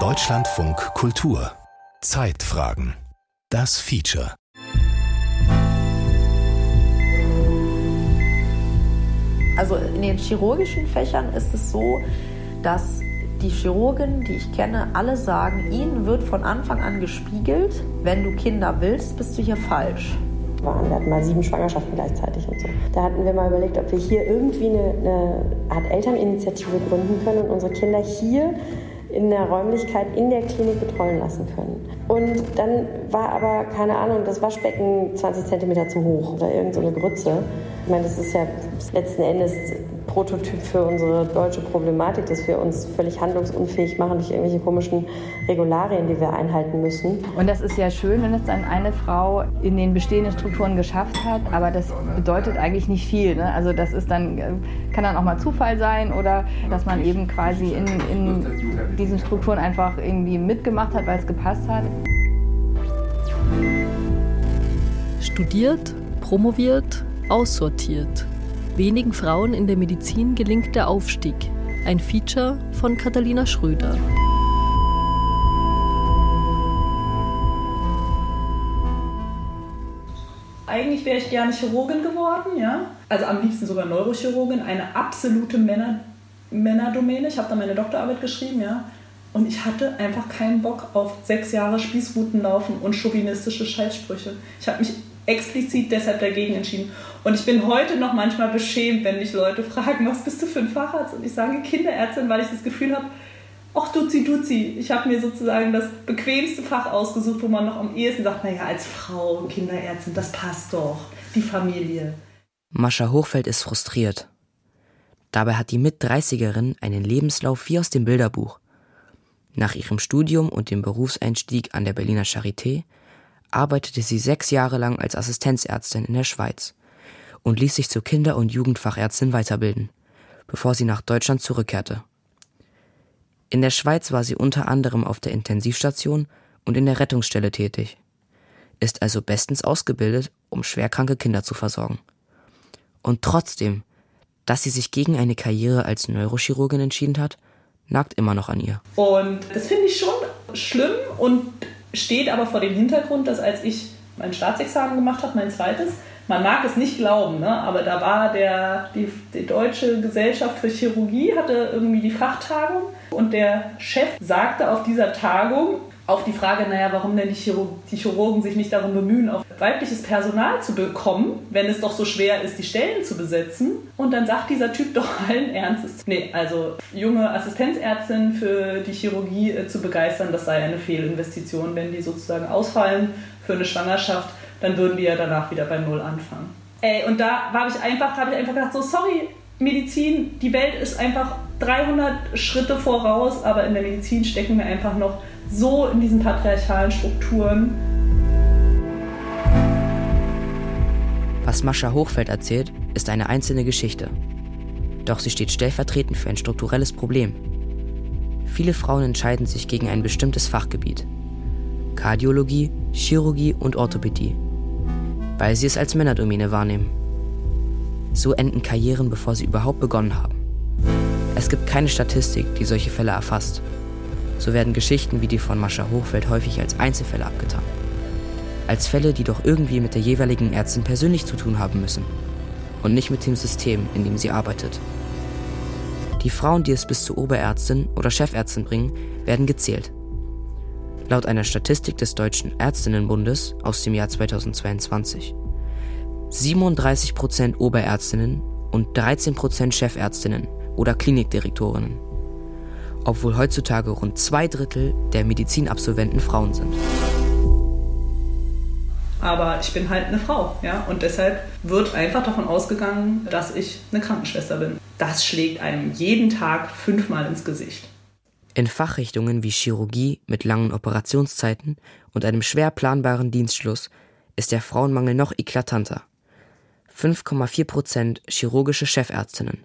Deutschlandfunk Kultur. Zeitfragen. Das Feature. Also in den chirurgischen Fächern ist es so, dass die Chirurgen, die ich kenne, alle sagen, ihnen wird von Anfang an gespiegelt, wenn du Kinder willst, bist du hier falsch. Wir hatten mal sieben Schwangerschaften gleichzeitig und so. Da hatten wir mal überlegt, ob wir hier irgendwie eine, eine Art Elterninitiative gründen können und unsere Kinder hier in der Räumlichkeit in der Klinik betreuen lassen können. Und dann war aber, keine Ahnung, das Waschbecken 20 cm zu hoch oder irgendeine so Grütze. Ich meine, das ist ja letzten Endes Prototyp für unsere deutsche Problematik, dass wir uns völlig handlungsunfähig machen durch irgendwelche komischen Regularien, die wir einhalten müssen. Und das ist ja schön, wenn es dann eine Frau in den bestehenden Strukturen geschafft hat, aber das bedeutet eigentlich nicht viel. Ne? Also das ist dann, äh, kann dann auch mal Zufall sein oder dass man eben quasi in, in diesen Strukturen einfach irgendwie mitgemacht hat, weil es gepasst hat. Studiert, promoviert, aussortiert. Wenigen Frauen in der Medizin gelingt der Aufstieg. Ein Feature von Catalina Schröder. Eigentlich wäre ich gerne Chirurgin geworden, ja. Also am liebsten sogar Neurochirurgin, eine absolute Männer, Männerdomäne. Ich habe da meine Doktorarbeit geschrieben, ja. Und ich hatte einfach keinen Bock auf sechs Jahre Spießruten laufen und chauvinistische Scheißsprüche. Ich habe mich explizit deshalb dagegen entschieden. Und ich bin heute noch manchmal beschämt, wenn mich Leute fragen, was bist du für ein Facharzt? Und ich sage Kinderärztin, weil ich das Gefühl habe, ach duzi duzi, ich habe mir sozusagen das bequemste Fach ausgesucht, wo man noch am ehesten sagt, naja, als Frau, Kinderärztin, das passt doch, die Familie. Mascha Hochfeld ist frustriert. Dabei hat die Mit-30erin einen Lebenslauf wie aus dem Bilderbuch. Nach ihrem Studium und dem Berufseinstieg an der Berliner Charité arbeitete sie sechs Jahre lang als Assistenzärztin in der Schweiz und ließ sich zur Kinder- und Jugendfachärztin weiterbilden, bevor sie nach Deutschland zurückkehrte. In der Schweiz war sie unter anderem auf der Intensivstation und in der Rettungsstelle tätig, ist also bestens ausgebildet, um schwerkranke Kinder zu versorgen. Und trotzdem, dass sie sich gegen eine Karriere als Neurochirurgin entschieden hat, nagt immer noch an ihr. Und das finde ich schon schlimm und steht aber vor dem Hintergrund, dass als ich mein Staatsexamen gemacht habe, mein zweites, man mag es nicht glauben, ne? aber da war der, die, die Deutsche Gesellschaft für Chirurgie, hatte irgendwie die Fachtagung und der Chef sagte auf dieser Tagung, auf die Frage, naja, warum denn die Chirurgen sich nicht darum bemühen, auch weibliches Personal zu bekommen, wenn es doch so schwer ist, die Stellen zu besetzen. Und dann sagt dieser Typ doch allen Ernstes, nee, also junge Assistenzärztinnen für die Chirurgie äh, zu begeistern, das sei eine Fehlinvestition, wenn die sozusagen ausfallen für eine Schwangerschaft, dann würden die ja danach wieder bei Null anfangen. Ey, und da habe ich einfach, habe ich einfach gedacht, so sorry, Medizin, die Welt ist einfach 300 Schritte voraus, aber in der Medizin stecken wir einfach noch so in diesen patriarchalen Strukturen. Was Mascha Hochfeld erzählt, ist eine einzelne Geschichte. Doch sie steht stellvertretend für ein strukturelles Problem. Viele Frauen entscheiden sich gegen ein bestimmtes Fachgebiet. Kardiologie, Chirurgie und Orthopädie, weil sie es als Männerdomäne wahrnehmen. So enden Karrieren, bevor sie überhaupt begonnen haben. Es gibt keine Statistik, die solche Fälle erfasst. So werden Geschichten wie die von Mascha Hochfeld häufig als Einzelfälle abgetan. Als Fälle, die doch irgendwie mit der jeweiligen Ärztin persönlich zu tun haben müssen und nicht mit dem System, in dem sie arbeitet. Die Frauen, die es bis zur Oberärztin oder Chefärztin bringen, werden gezählt. Laut einer Statistik des Deutschen Ärztinnenbundes aus dem Jahr 2022. 37% Oberärztinnen und 13% Chefärztinnen oder Klinikdirektorinnen obwohl heutzutage rund zwei Drittel der Medizinabsolventen Frauen sind. Aber ich bin halt eine Frau, ja, und deshalb wird einfach davon ausgegangen, dass ich eine Krankenschwester bin. Das schlägt einem jeden Tag fünfmal ins Gesicht. In Fachrichtungen wie Chirurgie mit langen Operationszeiten und einem schwer planbaren Dienstschluss ist der Frauenmangel noch eklatanter. 5,4 Prozent chirurgische Chefärztinnen,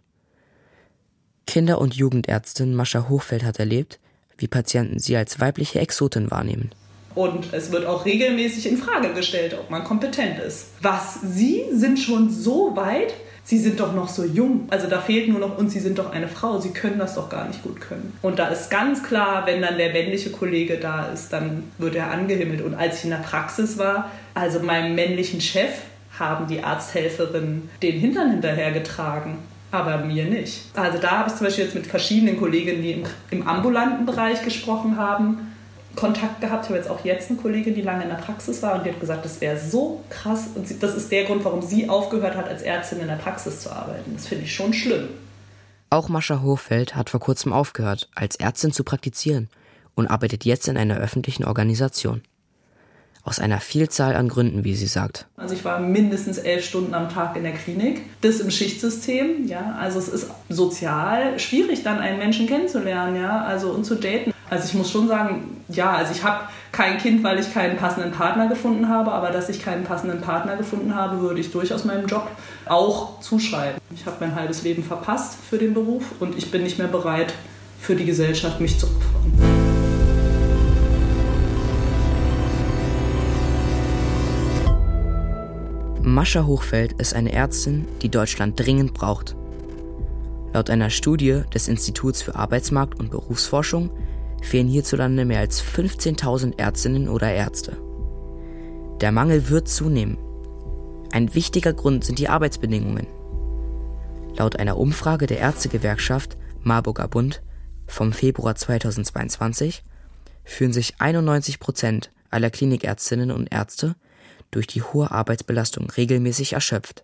Kinder- und Jugendärztin Mascha Hochfeld hat erlebt, wie Patienten sie als weibliche Exotin wahrnehmen. Und es wird auch regelmäßig in Frage gestellt, ob man kompetent ist. Was Sie sind schon so weit, Sie sind doch noch so jung. Also da fehlt nur noch, und Sie sind doch eine Frau, Sie können das doch gar nicht gut können. Und da ist ganz klar, wenn dann der männliche Kollege da ist, dann wird er angehimmelt. Und als ich in der Praxis war, also meinem männlichen Chef, haben die Arzthelferinnen den Hintern hinterhergetragen aber mir nicht. Also da habe ich zum Beispiel jetzt mit verschiedenen Kolleginnen, die im, im ambulanten Bereich gesprochen haben, Kontakt gehabt. Ich habe jetzt auch jetzt eine Kollegin, die lange in der Praxis war und die hat gesagt, das wäre so krass. Und sie, das ist der Grund, warum sie aufgehört hat, als Ärztin in der Praxis zu arbeiten. Das finde ich schon schlimm. Auch Mascha Hochfeld hat vor kurzem aufgehört, als Ärztin zu praktizieren und arbeitet jetzt in einer öffentlichen Organisation. Aus einer Vielzahl an Gründen, wie sie sagt. Also ich war mindestens elf Stunden am Tag in der Klinik. Das im Schichtsystem, ja. Also es ist sozial schwierig, dann einen Menschen kennenzulernen, ja. Also und zu daten. Also ich muss schon sagen, ja, also ich habe kein Kind, weil ich keinen passenden Partner gefunden habe, aber dass ich keinen passenden Partner gefunden habe, würde ich durchaus meinem Job auch zuschreiben. Ich habe mein halbes Leben verpasst für den Beruf und ich bin nicht mehr bereit, für die Gesellschaft mich zu opfern. Mascha Hochfeld ist eine Ärztin, die Deutschland dringend braucht. Laut einer Studie des Instituts für Arbeitsmarkt und Berufsforschung fehlen hierzulande mehr als 15.000 Ärztinnen oder Ärzte. Der Mangel wird zunehmen. Ein wichtiger Grund sind die Arbeitsbedingungen. Laut einer Umfrage der Ärztegewerkschaft Marburger Bund vom Februar 2022 fühlen sich 91 Prozent aller Klinikärztinnen und Ärzte durch die hohe Arbeitsbelastung regelmäßig erschöpft.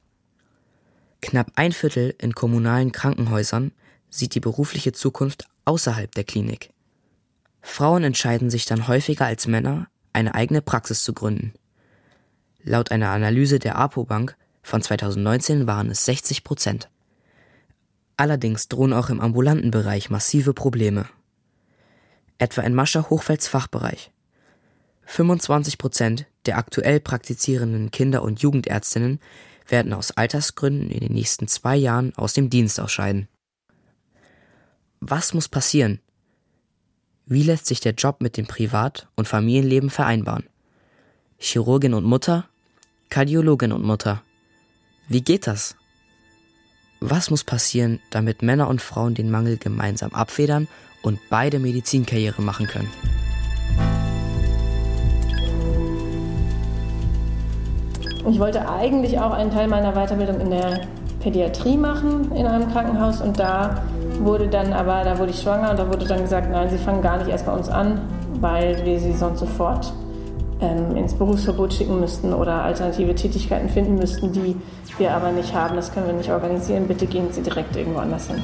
Knapp ein Viertel in kommunalen Krankenhäusern sieht die berufliche Zukunft außerhalb der Klinik. Frauen entscheiden sich dann häufiger als Männer, eine eigene Praxis zu gründen. Laut einer Analyse der APO-Bank von 2019 waren es 60 Prozent. Allerdings drohen auch im ambulanten Bereich massive Probleme. Etwa in Mascha Hochfelds Fachbereich. 25 Prozent der aktuell praktizierenden Kinder- und Jugendärztinnen werden aus Altersgründen in den nächsten zwei Jahren aus dem Dienst ausscheiden. Was muss passieren? Wie lässt sich der Job mit dem Privat- und Familienleben vereinbaren? Chirurgin und Mutter? Kardiologin und Mutter? Wie geht das? Was muss passieren, damit Männer und Frauen den Mangel gemeinsam abfedern und beide Medizinkarriere machen können? Ich wollte eigentlich auch einen Teil meiner Weiterbildung in der Pädiatrie machen in einem Krankenhaus und da wurde dann aber, da wurde ich schwanger und da wurde dann gesagt, nein, Sie fangen gar nicht erst bei uns an, weil wir Sie sonst sofort ähm, ins Berufsverbot schicken müssten oder alternative Tätigkeiten finden müssten, die wir aber nicht haben. Das können wir nicht organisieren. Bitte gehen Sie direkt irgendwo anders hin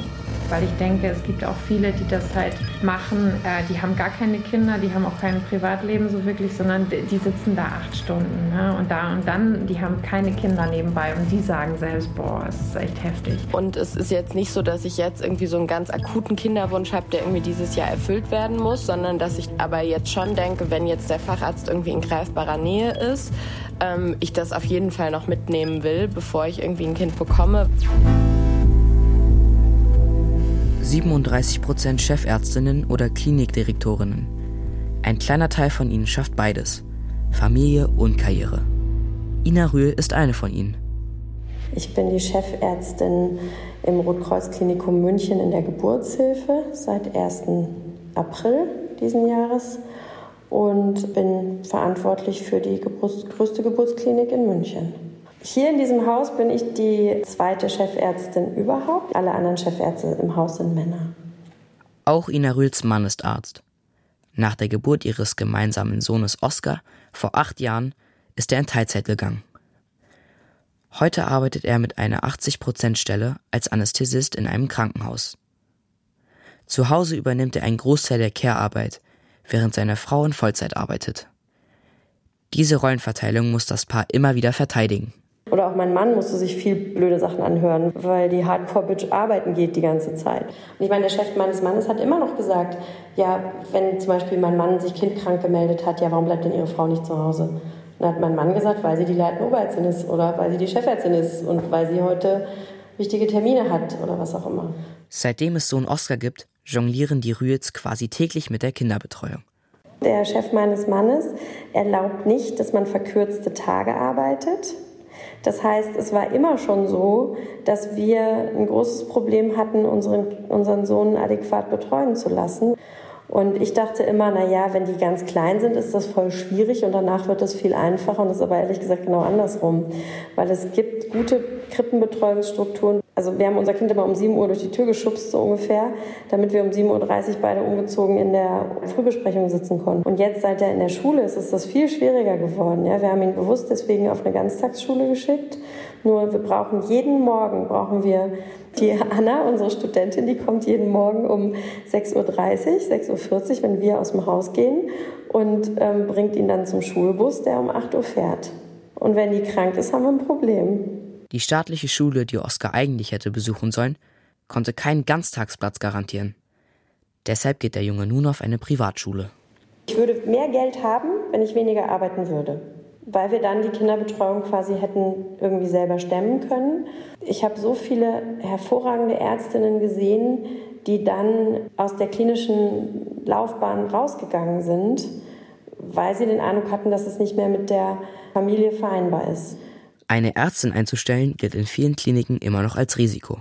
weil ich denke, es gibt auch viele, die das halt machen, äh, die haben gar keine Kinder, die haben auch kein Privatleben so wirklich, sondern die sitzen da acht Stunden ne? und da und dann, die haben keine Kinder nebenbei und die sagen selbst, boah, es ist echt heftig. Und es ist jetzt nicht so, dass ich jetzt irgendwie so einen ganz akuten Kinderwunsch habe, der irgendwie dieses Jahr erfüllt werden muss, sondern dass ich aber jetzt schon denke, wenn jetzt der Facharzt irgendwie in greifbarer Nähe ist, ähm, ich das auf jeden Fall noch mitnehmen will, bevor ich irgendwie ein Kind bekomme. 37 Prozent Chefärztinnen oder Klinikdirektorinnen. Ein kleiner Teil von ihnen schafft beides: Familie und Karriere. Ina Rühl ist eine von ihnen. Ich bin die Chefärztin im Rotkreuzklinikum München in der Geburtshilfe seit 1. April diesen Jahres und bin verantwortlich für die größte Geburtsklinik in München. Hier in diesem Haus bin ich die zweite Chefärztin überhaupt. Alle anderen Chefärzte im Haus sind Männer. Auch Ina Rühls Mann ist Arzt. Nach der Geburt ihres gemeinsamen Sohnes Oskar vor acht Jahren ist er in Teilzeit gegangen. Heute arbeitet er mit einer 80%-Stelle als Anästhesist in einem Krankenhaus. Zu Hause übernimmt er einen Großteil der Care-Arbeit, während seine Frau in Vollzeit arbeitet. Diese Rollenverteilung muss das Paar immer wieder verteidigen. Oder auch mein Mann musste sich viel blöde Sachen anhören, weil die Hardcore-Bitch arbeiten geht die ganze Zeit. Und ich meine, der Chef meines Mannes hat immer noch gesagt, ja, wenn zum Beispiel mein Mann sich kindkrank gemeldet hat, ja, warum bleibt denn Ihre Frau nicht zu Hause? Und dann hat mein Mann gesagt, weil sie die leitende Oberärztin ist oder weil sie die Chefärztin ist und weil sie heute wichtige Termine hat oder was auch immer. Seitdem es Sohn Oscar gibt, jonglieren die Rühls quasi täglich mit der Kinderbetreuung. Der Chef meines Mannes erlaubt nicht, dass man verkürzte Tage arbeitet. Das heißt, es war immer schon so, dass wir ein großes Problem hatten, unseren, unseren Sohn adäquat betreuen zu lassen. Und ich dachte immer, na ja, wenn die ganz klein sind, ist das voll schwierig und danach wird das viel einfacher. Und das ist aber ehrlich gesagt genau andersrum. Weil es gibt gute Krippenbetreuungsstrukturen. Also wir haben unser Kind immer um 7 Uhr durch die Tür geschubst, so ungefähr, damit wir um 7.30 Uhr beide umgezogen in der Frühbesprechung sitzen konnten. Und jetzt, seit er in der Schule ist, ist das viel schwieriger geworden. Ja, wir haben ihn bewusst deswegen auf eine Ganztagsschule geschickt. Nur wir brauchen jeden Morgen, brauchen wir die Anna, unsere Studentin, die kommt jeden Morgen um 6.30 Uhr, 6.40 Uhr, wenn wir aus dem Haus gehen und ähm, bringt ihn dann zum Schulbus, der um 8 Uhr fährt. Und wenn die krank ist, haben wir ein Problem. Die staatliche Schule, die Oskar eigentlich hätte besuchen sollen, konnte keinen Ganztagsplatz garantieren. Deshalb geht der Junge nun auf eine Privatschule. Ich würde mehr Geld haben, wenn ich weniger arbeiten würde, weil wir dann die Kinderbetreuung quasi hätten irgendwie selber stemmen können. Ich habe so viele hervorragende Ärztinnen gesehen, die dann aus der klinischen Laufbahn rausgegangen sind, weil sie den Eindruck hatten, dass es nicht mehr mit der Familie vereinbar ist. Eine Ärztin einzustellen gilt in vielen Kliniken immer noch als Risiko,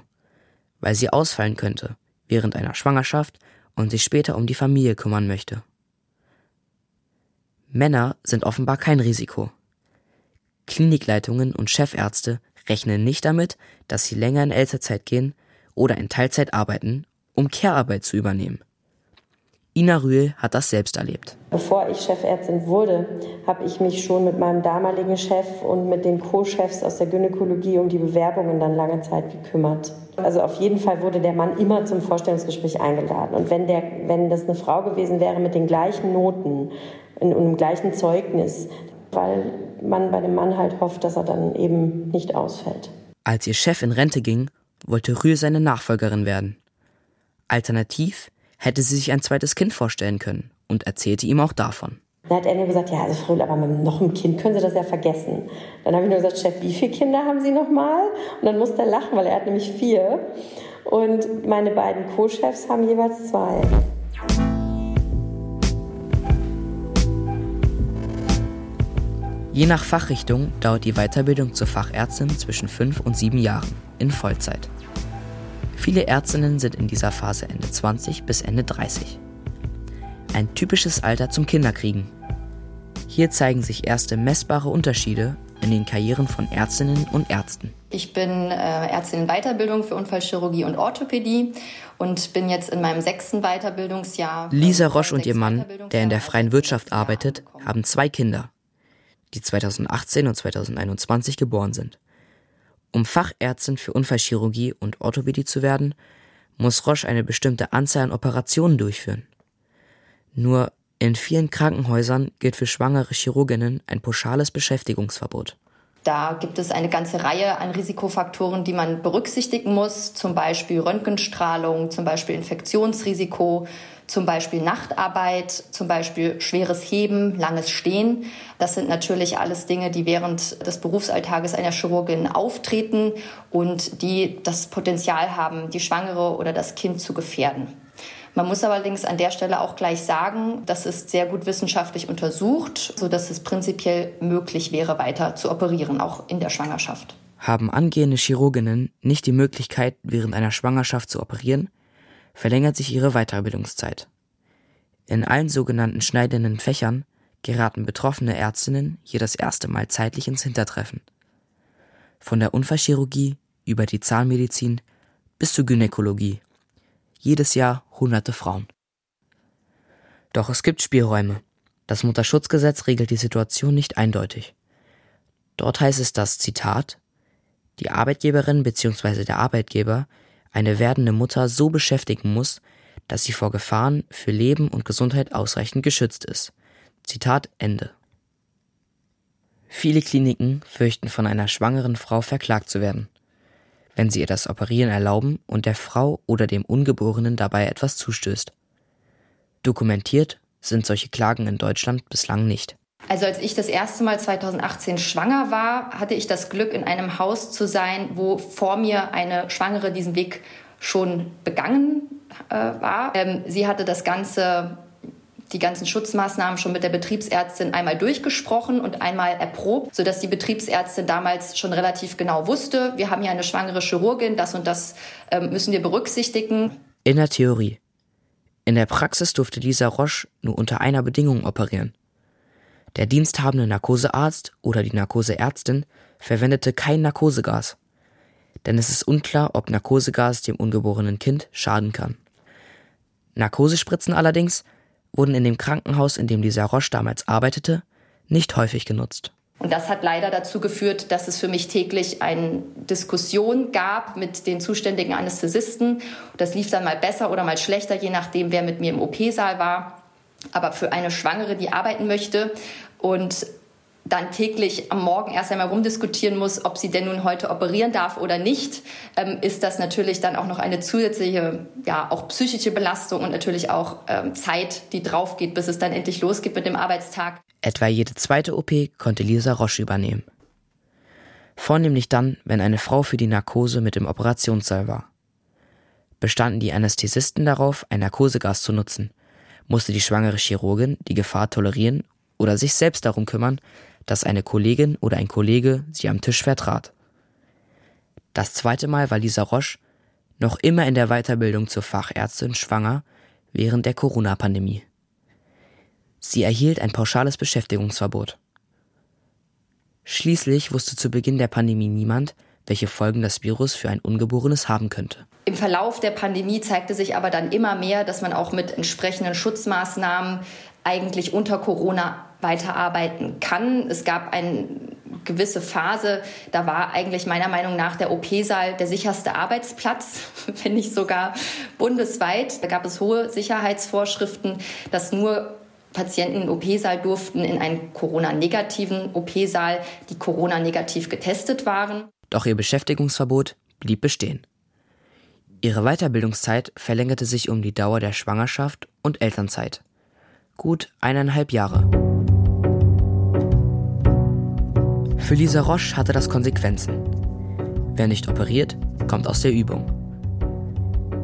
weil sie ausfallen könnte während einer Schwangerschaft und sich später um die Familie kümmern möchte. Männer sind offenbar kein Risiko. Klinikleitungen und Chefärzte rechnen nicht damit, dass sie länger in Elternzeit gehen oder in Teilzeit arbeiten, um Care-Arbeit zu übernehmen. Ina Rühl hat das selbst erlebt. Bevor ich Chefärztin wurde, habe ich mich schon mit meinem damaligen Chef und mit den Co-Chefs aus der Gynäkologie um die Bewerbungen dann lange Zeit gekümmert. Also auf jeden Fall wurde der Mann immer zum Vorstellungsgespräch eingeladen. Und wenn, der, wenn das eine Frau gewesen wäre mit den gleichen Noten und dem gleichen Zeugnis, weil man bei dem Mann halt hofft, dass er dann eben nicht ausfällt. Als ihr Chef in Rente ging, wollte Rühl seine Nachfolgerin werden. Alternativ hätte sie sich ein zweites Kind vorstellen können und erzählte ihm auch davon. Dann hat er nur gesagt, ja, also Frau, aber mit noch einem Kind können Sie das ja vergessen. Dann habe ich nur gesagt, Chef, wie viele Kinder haben Sie nochmal? Und dann musste er lachen, weil er hat nämlich vier. Und meine beiden Co-Chefs haben jeweils zwei. Je nach Fachrichtung dauert die Weiterbildung zur Fachärztin zwischen fünf und sieben Jahren in Vollzeit. Viele Ärztinnen sind in dieser Phase Ende 20 bis Ende 30. Ein typisches Alter zum Kinderkriegen. Hier zeigen sich erste messbare Unterschiede in den Karrieren von Ärztinnen und Ärzten. Ich bin äh, Ärztin in Weiterbildung für Unfallchirurgie und Orthopädie und bin jetzt in meinem sechsten Weiterbildungsjahr. Lisa Roche und ihr Mann, der in der freien Wirtschaft arbeitet, haben zwei Kinder, die 2018 und 2021 geboren sind. Um Fachärztin für Unfallchirurgie und Orthopädie zu werden, muss Roche eine bestimmte Anzahl an Operationen durchführen. Nur in vielen Krankenhäusern gilt für schwangere Chirurginnen ein pauschales Beschäftigungsverbot. Da gibt es eine ganze Reihe an Risikofaktoren, die man berücksichtigen muss, zum Beispiel Röntgenstrahlung, zum Beispiel Infektionsrisiko, zum Beispiel Nachtarbeit, zum Beispiel schweres Heben, langes Stehen. Das sind natürlich alles Dinge, die während des Berufsalltages einer Chirurgin auftreten und die das Potenzial haben, die Schwangere oder das Kind zu gefährden. Man muss allerdings an der Stelle auch gleich sagen, das ist sehr gut wissenschaftlich untersucht, sodass es prinzipiell möglich wäre, weiter zu operieren, auch in der Schwangerschaft. Haben angehende Chirurginnen nicht die Möglichkeit, während einer Schwangerschaft zu operieren, verlängert sich ihre Weiterbildungszeit. In allen sogenannten schneidenden Fächern geraten betroffene Ärztinnen hier das erste Mal zeitlich ins Hintertreffen. Von der Unfallchirurgie über die Zahnmedizin bis zur Gynäkologie. Jedes Jahr hunderte Frauen. Doch es gibt Spielräume. Das Mutterschutzgesetz regelt die Situation nicht eindeutig. Dort heißt es, dass, Zitat, die Arbeitgeberin bzw. der Arbeitgeber eine werdende Mutter so beschäftigen muss, dass sie vor Gefahren für Leben und Gesundheit ausreichend geschützt ist. Zitat Ende. Viele Kliniken fürchten von einer schwangeren Frau verklagt zu werden, wenn sie ihr das Operieren erlauben und der Frau oder dem Ungeborenen dabei etwas zustößt. Dokumentiert sind solche Klagen in Deutschland bislang nicht. Also als ich das erste Mal 2018 schwanger war, hatte ich das Glück, in einem Haus zu sein, wo vor mir eine Schwangere diesen Weg schon begangen äh, war. Ähm, sie hatte das Ganze die ganzen Schutzmaßnahmen schon mit der Betriebsärztin einmal durchgesprochen und einmal erprobt, sodass die Betriebsärztin damals schon relativ genau wusste, wir haben hier eine schwangere Chirurgin, das und das äh, müssen wir berücksichtigen. In der Theorie. In der Praxis durfte Lisa Roche nur unter einer Bedingung operieren. Der diensthabende Narkosearzt oder die Narkoseärztin verwendete kein Narkosegas. Denn es ist unklar, ob Narkosegas dem ungeborenen Kind schaden kann. Narkosespritzen allerdings wurden in dem Krankenhaus, in dem Lisa Roche damals arbeitete, nicht häufig genutzt. Und das hat leider dazu geführt, dass es für mich täglich eine Diskussion gab mit den zuständigen Anästhesisten. Das lief dann mal besser oder mal schlechter, je nachdem, wer mit mir im OP-Saal war. Aber für eine Schwangere, die arbeiten möchte und dann täglich am Morgen erst einmal rumdiskutieren muss, ob sie denn nun heute operieren darf oder nicht, ähm, ist das natürlich dann auch noch eine zusätzliche, ja, auch psychische Belastung und natürlich auch ähm, Zeit, die draufgeht, bis es dann endlich losgeht mit dem Arbeitstag. Etwa jede zweite OP konnte Lisa Roche übernehmen. Vornehmlich dann, wenn eine Frau für die Narkose mit im Operationssaal war. Bestanden die Anästhesisten darauf, ein Narkosegas zu nutzen, musste die schwangere Chirurgin die Gefahr tolerieren oder sich selbst darum kümmern, dass eine Kollegin oder ein Kollege sie am Tisch vertrat. Das zweite Mal war Lisa Roche noch immer in der Weiterbildung zur Fachärztin schwanger während der Corona-Pandemie. Sie erhielt ein pauschales Beschäftigungsverbot. Schließlich wusste zu Beginn der Pandemie niemand, welche Folgen das Virus für ein Ungeborenes haben könnte. Im Verlauf der Pandemie zeigte sich aber dann immer mehr, dass man auch mit entsprechenden Schutzmaßnahmen eigentlich unter Corona weiterarbeiten kann. Es gab eine gewisse Phase, da war eigentlich meiner Meinung nach der OP-Saal der sicherste Arbeitsplatz, wenn nicht sogar bundesweit. Da gab es hohe Sicherheitsvorschriften, dass nur Patienten im OP-Saal durften in einen Corona-negativen OP-Saal, die Corona-negativ getestet waren. Doch ihr Beschäftigungsverbot blieb bestehen. Ihre Weiterbildungszeit verlängerte sich um die Dauer der Schwangerschaft und Elternzeit. Gut eineinhalb Jahre. Für Lisa Roche hatte das Konsequenzen. Wer nicht operiert, kommt aus der Übung.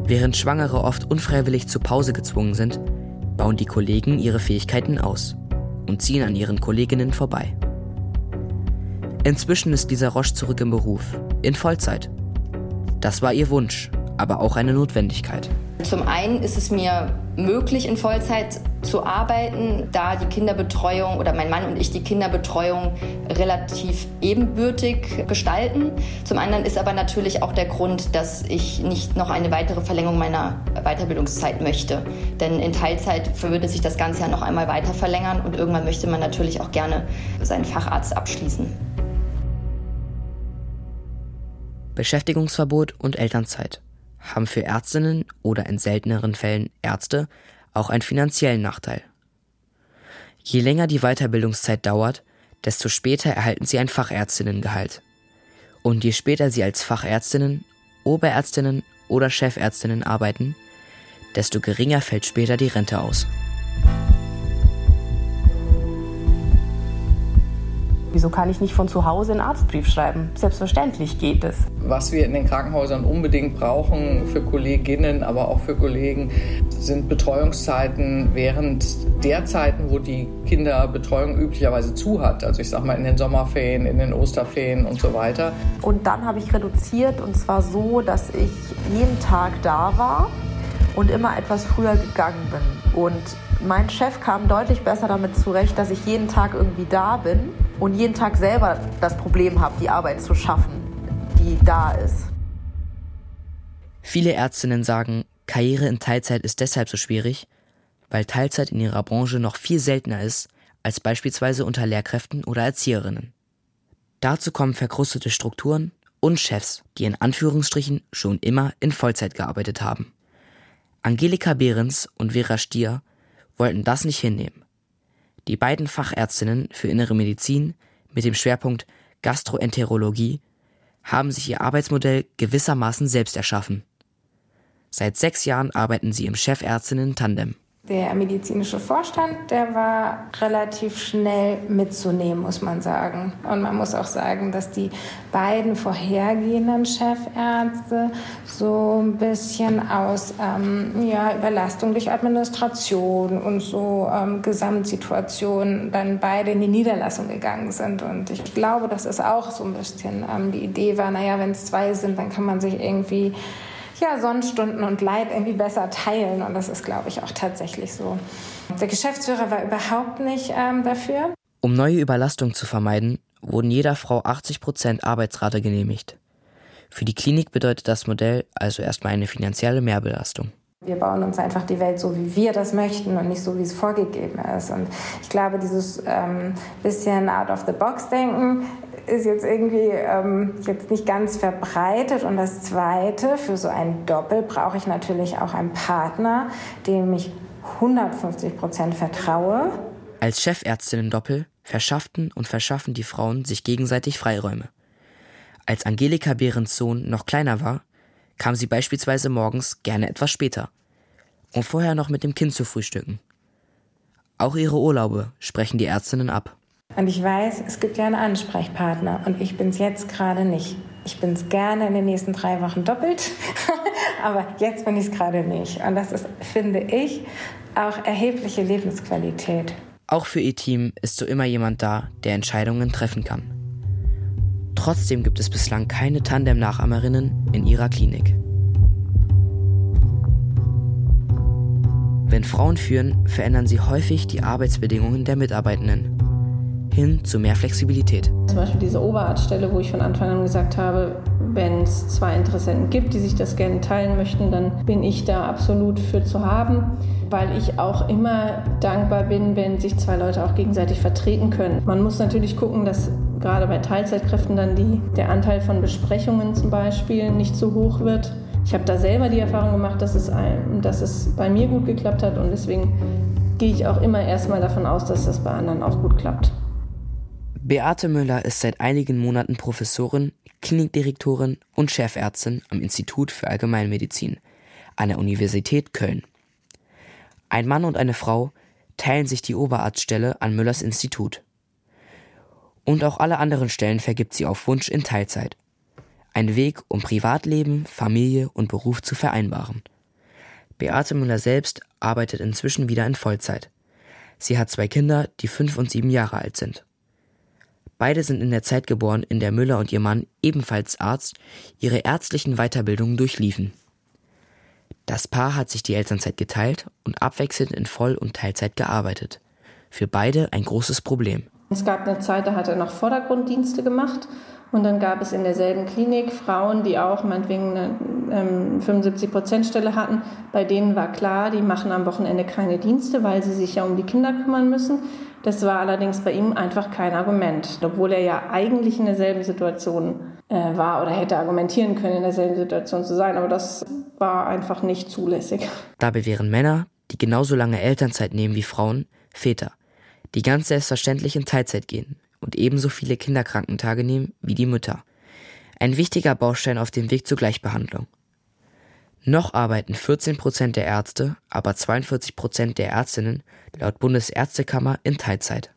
Während Schwangere oft unfreiwillig zur Pause gezwungen sind, bauen die Kollegen ihre Fähigkeiten aus und ziehen an ihren Kolleginnen vorbei. Inzwischen ist Lisa Roche zurück im Beruf, in Vollzeit. Das war ihr Wunsch, aber auch eine Notwendigkeit. Zum einen ist es mir möglich, in Vollzeit zu arbeiten, da die Kinderbetreuung oder mein Mann und ich die Kinderbetreuung relativ ebenbürtig gestalten. Zum anderen ist aber natürlich auch der Grund, dass ich nicht noch eine weitere Verlängerung meiner Weiterbildungszeit möchte. Denn in Teilzeit würde sich das Ganze ja noch einmal weiter verlängern und irgendwann möchte man natürlich auch gerne seinen Facharzt abschließen. Beschäftigungsverbot und Elternzeit haben für Ärztinnen oder in selteneren Fällen Ärzte auch einen finanziellen Nachteil. Je länger die Weiterbildungszeit dauert, desto später erhalten sie ein Fachärztinnengehalt. Und je später sie als Fachärztinnen, Oberärztinnen oder Chefärztinnen arbeiten, desto geringer fällt später die Rente aus. Wieso kann ich nicht von zu Hause einen Arztbrief schreiben? Selbstverständlich geht es. Was wir in den Krankenhäusern unbedingt brauchen für Kolleginnen, aber auch für Kollegen, sind Betreuungszeiten während der Zeiten, wo die Kinderbetreuung üblicherweise zu hat. Also ich sag mal in den Sommerferien, in den Osterferien und so weiter. Und dann habe ich reduziert und zwar so, dass ich jeden Tag da war und immer etwas früher gegangen bin. Und mein Chef kam deutlich besser damit zurecht, dass ich jeden Tag irgendwie da bin und jeden Tag selber das Problem habe, die Arbeit zu schaffen, die da ist. Viele Ärztinnen sagen, Karriere in Teilzeit ist deshalb so schwierig, weil Teilzeit in ihrer Branche noch viel seltener ist als beispielsweise unter Lehrkräften oder Erzieherinnen. Dazu kommen verkrustete Strukturen und Chefs, die in Anführungsstrichen schon immer in Vollzeit gearbeitet haben. Angelika Behrens und Vera Stier wollten das nicht hinnehmen. Die beiden Fachärztinnen für innere Medizin mit dem Schwerpunkt Gastroenterologie haben sich ihr Arbeitsmodell gewissermaßen selbst erschaffen. Seit sechs Jahren arbeiten sie im Chefärztinnen-Tandem. Der medizinische Vorstand, der war relativ schnell mitzunehmen, muss man sagen. Und man muss auch sagen, dass die beiden vorhergehenden Chefärzte so ein bisschen aus ähm, ja, Überlastung durch Administration und so ähm, Gesamtsituation dann beide in die Niederlassung gegangen sind. Und ich glaube, das ist auch so ein bisschen ähm, die Idee war, naja, wenn es zwei sind, dann kann man sich irgendwie ja, Sonnenstunden und Leid irgendwie besser teilen. Und das ist, glaube ich, auch tatsächlich so. Der Geschäftsführer war überhaupt nicht ähm, dafür. Um neue Überlastung zu vermeiden, wurden jeder Frau 80 Prozent Arbeitsrate genehmigt. Für die Klinik bedeutet das Modell also erstmal eine finanzielle Mehrbelastung. Wir bauen uns einfach die Welt so, wie wir das möchten und nicht so, wie es vorgegeben ist. Und ich glaube, dieses ähm, bisschen out-of-the-box-Denken ist jetzt irgendwie ähm, jetzt nicht ganz verbreitet. Und das Zweite, für so ein Doppel brauche ich natürlich auch einen Partner, dem ich 150 Prozent vertraue. Als Chefärztinnen Doppel verschafften und verschaffen die Frauen sich gegenseitig Freiräume. Als Angelika Behrens Sohn noch kleiner war, kam sie beispielsweise morgens gerne etwas später, um vorher noch mit dem Kind zu frühstücken. Auch ihre Urlaube sprechen die Ärztinnen ab. Und ich weiß, es gibt ja einen Ansprechpartner und ich bin es jetzt gerade nicht. Ich bin es gerne in den nächsten drei Wochen doppelt, aber jetzt bin ich es gerade nicht. Und das ist, finde ich, auch erhebliche Lebensqualität. Auch für ihr Team ist so immer jemand da, der Entscheidungen treffen kann. Trotzdem gibt es bislang keine Tandem-Nachahmerinnen in ihrer Klinik. Wenn Frauen führen, verändern sie häufig die Arbeitsbedingungen der Mitarbeitenden hin zu mehr Flexibilität. Zum Beispiel diese Oberarztstelle, wo ich von Anfang an gesagt habe, wenn es zwei Interessenten gibt, die sich das gerne teilen möchten, dann bin ich da absolut für zu haben, weil ich auch immer dankbar bin, wenn sich zwei Leute auch gegenseitig vertreten können. Man muss natürlich gucken, dass gerade bei Teilzeitkräften dann die, der Anteil von Besprechungen zum Beispiel nicht so hoch wird. Ich habe da selber die Erfahrung gemacht, dass es, dass es bei mir gut geklappt hat und deswegen gehe ich auch immer erstmal davon aus, dass das bei anderen auch gut klappt. Beate Müller ist seit einigen Monaten Professorin, Klinikdirektorin und Chefärztin am Institut für Allgemeinmedizin an der Universität Köln. Ein Mann und eine Frau teilen sich die Oberarztstelle an Müllers Institut. Und auch alle anderen Stellen vergibt sie auf Wunsch in Teilzeit. Ein Weg, um Privatleben, Familie und Beruf zu vereinbaren. Beate Müller selbst arbeitet inzwischen wieder in Vollzeit. Sie hat zwei Kinder, die fünf und sieben Jahre alt sind. Beide sind in der Zeit geboren, in der Müller und ihr Mann, ebenfalls Arzt, ihre ärztlichen Weiterbildungen durchliefen. Das Paar hat sich die Elternzeit geteilt und abwechselnd in Voll- und Teilzeit gearbeitet. Für beide ein großes Problem. Es gab eine Zeit, da hat er noch Vordergrunddienste gemacht und dann gab es in derselben Klinik Frauen, die auch meinetwegen eine ähm, 75-Prozent-Stelle hatten. Bei denen war klar, die machen am Wochenende keine Dienste, weil sie sich ja um die Kinder kümmern müssen. Das war allerdings bei ihm einfach kein Argument, obwohl er ja eigentlich in derselben Situation äh, war oder hätte argumentieren können, in derselben Situation zu sein. Aber das war einfach nicht zulässig. Dabei wären Männer, die genauso lange Elternzeit nehmen wie Frauen, Väter, die ganz selbstverständlich in Teilzeit gehen und ebenso viele Kinderkrankentage nehmen wie die Mütter. Ein wichtiger Baustein auf dem Weg zur Gleichbehandlung. Noch arbeiten 14 Prozent der Ärzte, aber 42 Prozent der Ärztinnen laut Bundesärztekammer in Teilzeit.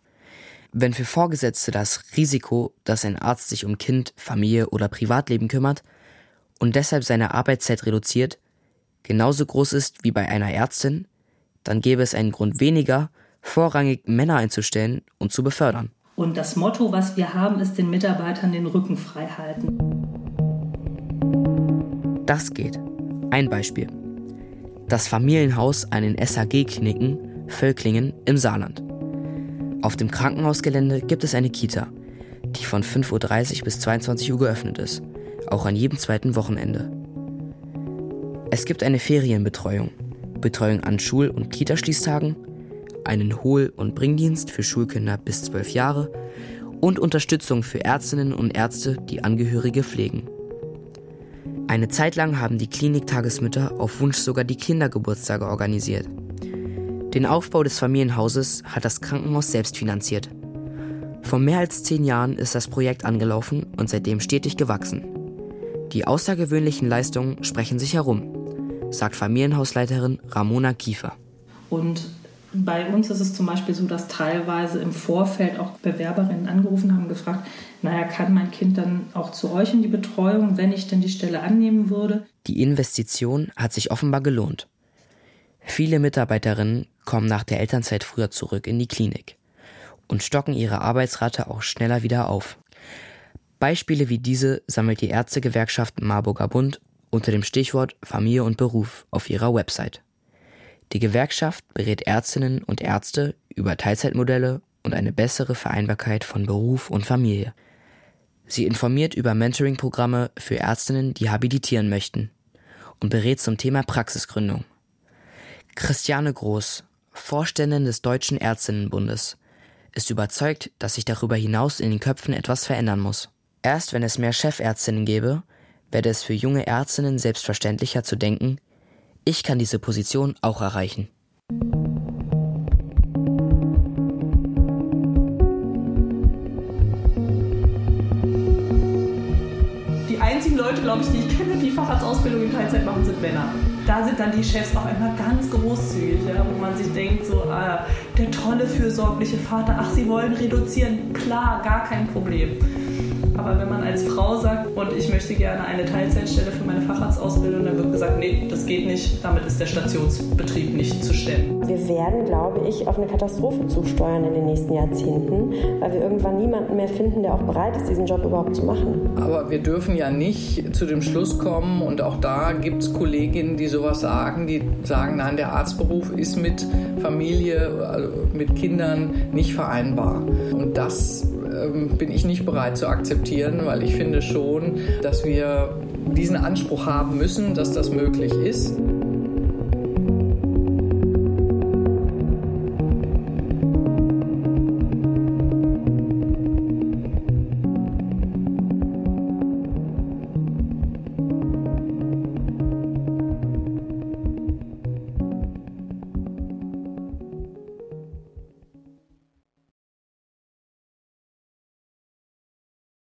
Wenn für Vorgesetzte das Risiko, dass ein Arzt sich um Kind, Familie oder Privatleben kümmert und deshalb seine Arbeitszeit reduziert, genauso groß ist wie bei einer Ärztin, dann gäbe es einen Grund weniger, vorrangig Männer einzustellen und zu befördern. Und das Motto, was wir haben, ist den Mitarbeitern den Rücken frei halten. Das geht. Ein Beispiel. Das Familienhaus an den SAG-Kliniken Völklingen im Saarland. Auf dem Krankenhausgelände gibt es eine Kita, die von 5.30 Uhr bis 22 Uhr geöffnet ist, auch an jedem zweiten Wochenende. Es gibt eine Ferienbetreuung, Betreuung an Schul- und Kitaschließtagen, einen Hohl- und Bringdienst für Schulkinder bis 12 Jahre und Unterstützung für Ärztinnen und Ärzte, die Angehörige pflegen. Eine Zeit lang haben die Kliniktagesmütter auf Wunsch sogar die Kindergeburtstage organisiert. Den Aufbau des Familienhauses hat das Krankenhaus selbst finanziert. Vor mehr als zehn Jahren ist das Projekt angelaufen und seitdem stetig gewachsen. Die außergewöhnlichen Leistungen sprechen sich herum, sagt Familienhausleiterin Ramona Kiefer. Und bei uns ist es zum Beispiel so, dass teilweise im Vorfeld auch Bewerberinnen angerufen haben gefragt, naja, kann mein Kind dann auch zu euch in die Betreuung, wenn ich denn die Stelle annehmen würde? Die Investition hat sich offenbar gelohnt. Viele Mitarbeiterinnen kommen nach der Elternzeit früher zurück in die Klinik und stocken ihre Arbeitsrate auch schneller wieder auf. Beispiele wie diese sammelt die Ärztegewerkschaft Marburger Bund unter dem Stichwort Familie und Beruf auf ihrer Website. Die Gewerkschaft berät Ärztinnen und Ärzte über Teilzeitmodelle und eine bessere Vereinbarkeit von Beruf und Familie. Sie informiert über Mentoring-Programme für Ärztinnen, die habilitieren möchten und berät zum Thema Praxisgründung. Christiane Groß, Vorständin des Deutschen Ärztinnenbundes, ist überzeugt, dass sich darüber hinaus in den Köpfen etwas verändern muss. Erst wenn es mehr Chefärztinnen gäbe, werde es für junge Ärztinnen selbstverständlicher zu denken, ich kann diese Position auch erreichen. Die einzigen Leute, glaube ich, die ich kenne, die Facharztausbildung in Teilzeit machen, sind Männer. Da sind dann die Chefs auch einmal ganz großzügig, ja, wo man sich denkt, so, ah, der tolle, fürsorgliche Vater, ach, sie wollen reduzieren, klar, gar kein Problem. Aber wenn man als Frau sagt, und ich möchte gerne eine Teilzeitstelle für meine Facharztausbildung, dann wird gesagt, nee, das geht nicht, damit ist der Stationsbetrieb nicht zu stemmen. Wir werden, glaube ich, auf eine Katastrophe zusteuern in den nächsten Jahrzehnten, weil wir irgendwann niemanden mehr finden, der auch bereit ist, diesen Job überhaupt zu machen. Aber wir dürfen ja nicht zu dem Schluss kommen, und auch da gibt es Kolleginnen, die sowas sagen, die sagen, nein, der Arztberuf ist mit Familie, also mit Kindern nicht vereinbar. Und das ähm, bin ich nicht bereit zu akzeptieren, weil ich finde schon, dass wir diesen Anspruch haben müssen, dass das möglich ist.